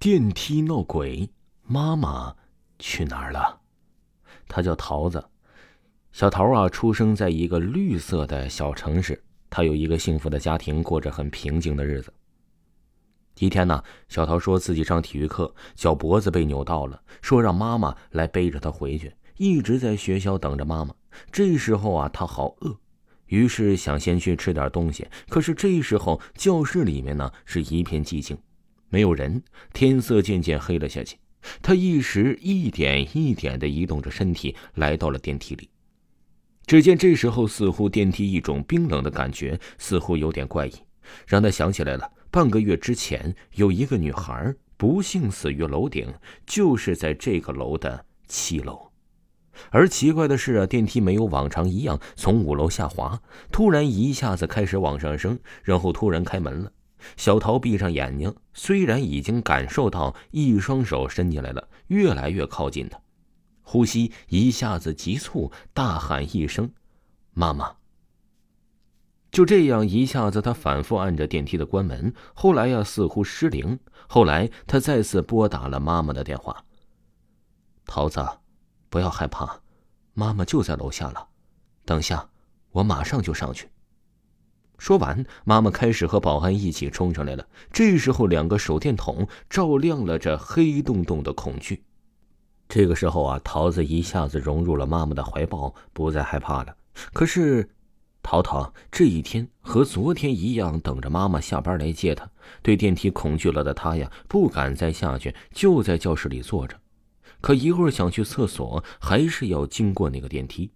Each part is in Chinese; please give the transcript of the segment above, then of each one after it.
电梯闹鬼，妈妈去哪儿了？他叫桃子，小桃啊，出生在一个绿色的小城市，他有一个幸福的家庭，过着很平静的日子。一天呢，小桃说自己上体育课，脚脖子被扭到了，说让妈妈来背着她回去，一直在学校等着妈妈。这时候啊，她好饿，于是想先去吃点东西。可是这时候教室里面呢是一片寂静。没有人，天色渐渐黑了下去。他一时一点一点的移动着身体，来到了电梯里。只见这时候，似乎电梯一种冰冷的感觉，似乎有点怪异，让他想起来了半个月之前有一个女孩不幸死于楼顶，就是在这个楼的七楼。而奇怪的是啊，电梯没有往常一样从五楼下滑，突然一下子开始往上升，然后突然开门了。小桃闭上眼睛，虽然已经感受到一双手伸进来了，越来越靠近他，呼吸一下子急促，大喊一声：“妈妈！”就这样，一下子他反复按着电梯的关门。后来呀，似乎失灵。后来他再次拨打了妈妈的电话：“桃子，不要害怕，妈妈就在楼下了。等下，我马上就上去。”说完，妈妈开始和保安一起冲上来了。这时候，两个手电筒照亮了这黑洞洞的恐惧。这个时候啊，桃子一下子融入了妈妈的怀抱，不再害怕了。可是，桃桃这一天和昨天一样，等着妈妈下班来接她。对电梯恐惧了的她呀，不敢再下去，就在教室里坐着。可一会儿想去厕所，还是要经过那个电梯。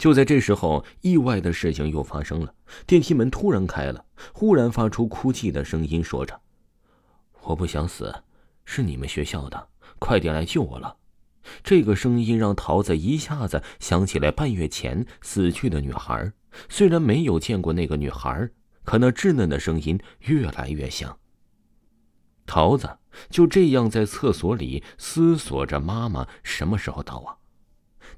就在这时候，意外的事情又发生了。电梯门突然开了，忽然发出哭泣的声音，说着：“我不想死，是你们学校的，快点来救我了。”这个声音让桃子一下子想起来半月前死去的女孩。虽然没有见过那个女孩，可那稚嫩的声音越来越像。桃子就这样在厕所里思索着：妈妈什么时候到啊？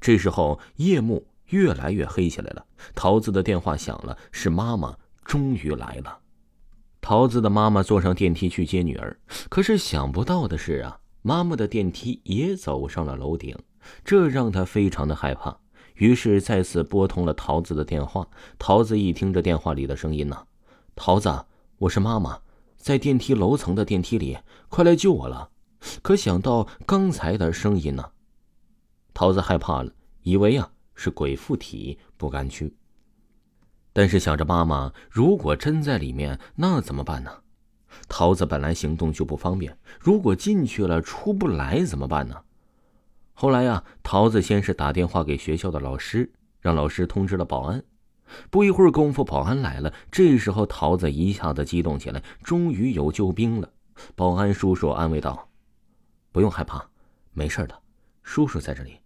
这时候，夜幕。越来越黑起来了。桃子的电话响了，是妈妈终于来了。桃子的妈妈坐上电梯去接女儿，可是想不到的是啊，妈妈的电梯也走上了楼顶，这让她非常的害怕。于是再次拨通了桃子的电话。桃子一听这电话里的声音呢，桃子，我是妈妈，在电梯楼层的电梯里，快来救我了。可想到刚才的声音呢，桃子害怕了，以为啊。是鬼附体，不敢去。但是想着妈妈如果真在里面，那怎么办呢？桃子本来行动就不方便，如果进去了出不来怎么办呢？后来呀，桃子先是打电话给学校的老师，让老师通知了保安。不一会儿功夫，保安来了。这时候桃子一下子激动起来，终于有救兵了。保安叔叔安慰道：“不用害怕，没事的，叔叔在这里。”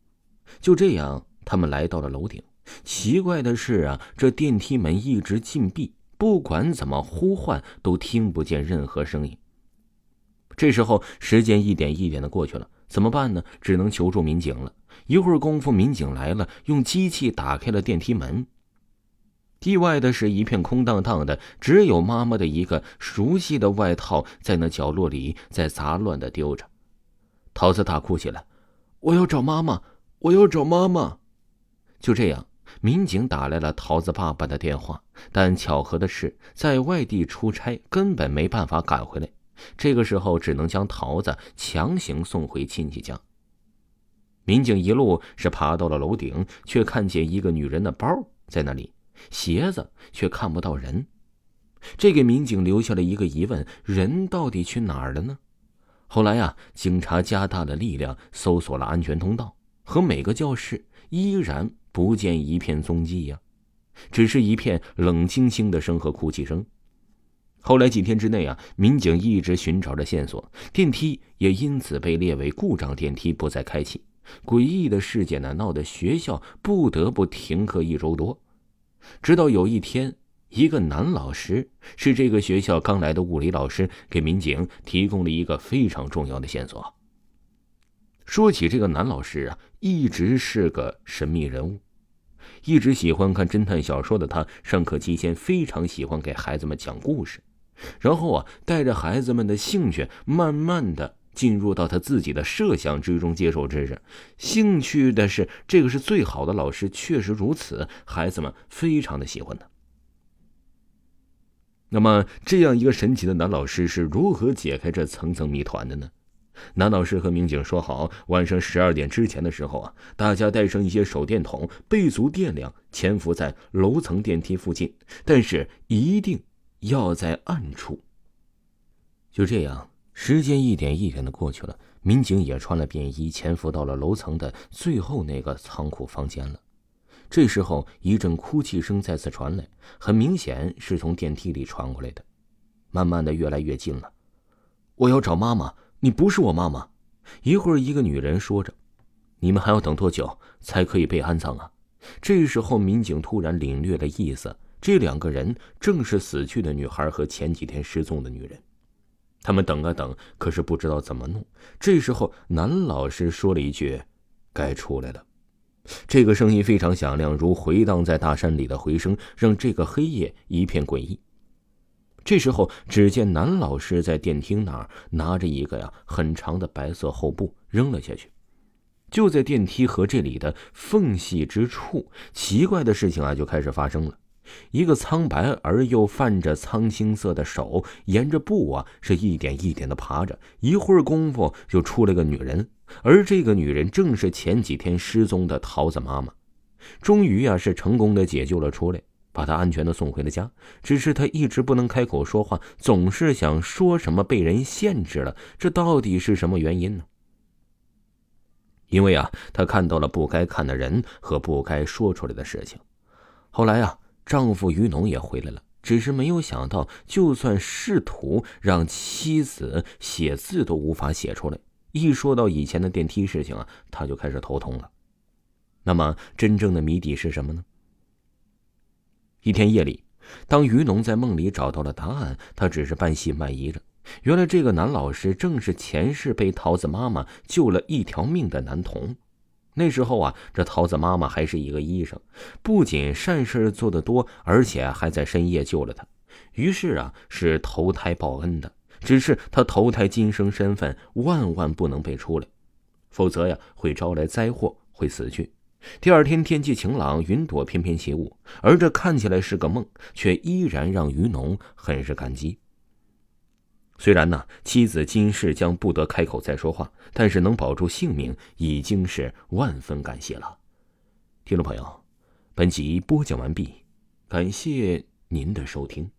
就这样。他们来到了楼顶，奇怪的是啊，这电梯门一直禁闭，不管怎么呼唤都听不见任何声音。这时候，时间一点一点的过去了，怎么办呢？只能求助民警了。一会儿功夫，民警来了，用机器打开了电梯门。意外的是，一片空荡荡的，只有妈妈的一个熟悉的外套在那角落里在杂乱的丢着。桃子大哭起来：“我要找妈妈，我要找妈妈！”就这样，民警打来了桃子爸爸的电话，但巧合的是，在外地出差，根本没办法赶回来。这个时候，只能将桃子强行送回亲戚家。民警一路是爬到了楼顶，却看见一个女人的包在那里，鞋子却看不到人。这给民警留下了一个疑问：人到底去哪儿了呢？后来呀，警察加大了力量，搜索了安全通道和每个教室，依然。不见一片踪迹呀，只是一片冷清清的声和哭泣声。后来几天之内啊，民警一直寻找着线索，电梯也因此被列为故障电梯，不再开启。诡异的事件呢，闹得学校不得不停课一周多。直到有一天，一个男老师是这个学校刚来的物理老师，给民警提供了一个非常重要的线索。说起这个男老师啊，一直是个神秘人物。一直喜欢看侦探小说的他，上课期间非常喜欢给孩子们讲故事。然后啊，带着孩子们的兴趣，慢慢的进入到他自己的设想之中，接受知识。兴趣的是，这个是最好的老师，确实如此，孩子们非常的喜欢他。那么，这样一个神奇的男老师是如何解开这层层谜团的呢？男老师和民警说好，晚上十二点之前的时候啊，大家带上一些手电筒，备足电量，潜伏在楼层电梯附近，但是一定要在暗处。就这样，时间一点一点的过去了，民警也穿了便衣，潜伏到了楼层的最后那个仓库房间了。这时候，一阵哭泣声再次传来，很明显是从电梯里传过来的，慢慢的越来越近了。我要找妈妈，你不是我妈妈。一会儿，一个女人说着：“你们还要等多久才可以被安葬啊？”这时候，民警突然领略了意思，这两个人正是死去的女孩和前几天失踪的女人。他们等啊等，可是不知道怎么弄。这时候，男老师说了一句：“该出来了。”这个声音非常响亮，如回荡在大山里的回声，让这个黑夜一片诡异。这时候，只见男老师在电梯那儿拿着一个呀很长的白色厚布扔了下去。就在电梯和这里的缝隙之处，奇怪的事情啊就开始发生了。一个苍白而又泛着苍青色的手，沿着布啊是一点一点的爬着，一会儿功夫就出来个女人。而这个女人正是前几天失踪的桃子妈妈，终于呀是成功的解救了出来，把她安全的送回了家。只是她一直不能开口说话，总是想说什么被人限制了，这到底是什么原因呢？因为啊，她看到了不该看的人和不该说出来的事情。后来啊，丈夫于农也回来了，只是没有想到，就算试图让妻子写字都无法写出来。一说到以前的电梯事情啊，他就开始头痛了。那么，真正的谜底是什么呢？一天夜里，当于农在梦里找到了答案，他只是半信半疑着。原来，这个男老师正是前世被桃子妈妈救了一条命的男童。那时候啊，这桃子妈妈还是一个医生，不仅善事做得多，而且还在深夜救了他。于是啊，是投胎报恩的。只是他投胎今生身份万万不能被出来，否则呀会招来灾祸，会死去。第二天天气晴朗，云朵翩翩起舞，而这看起来是个梦，却依然让于农很是感激。虽然呢妻子今世将不得开口再说话，但是能保住性命已经是万分感谢了。听众朋友，本集播讲完毕，感谢您的收听。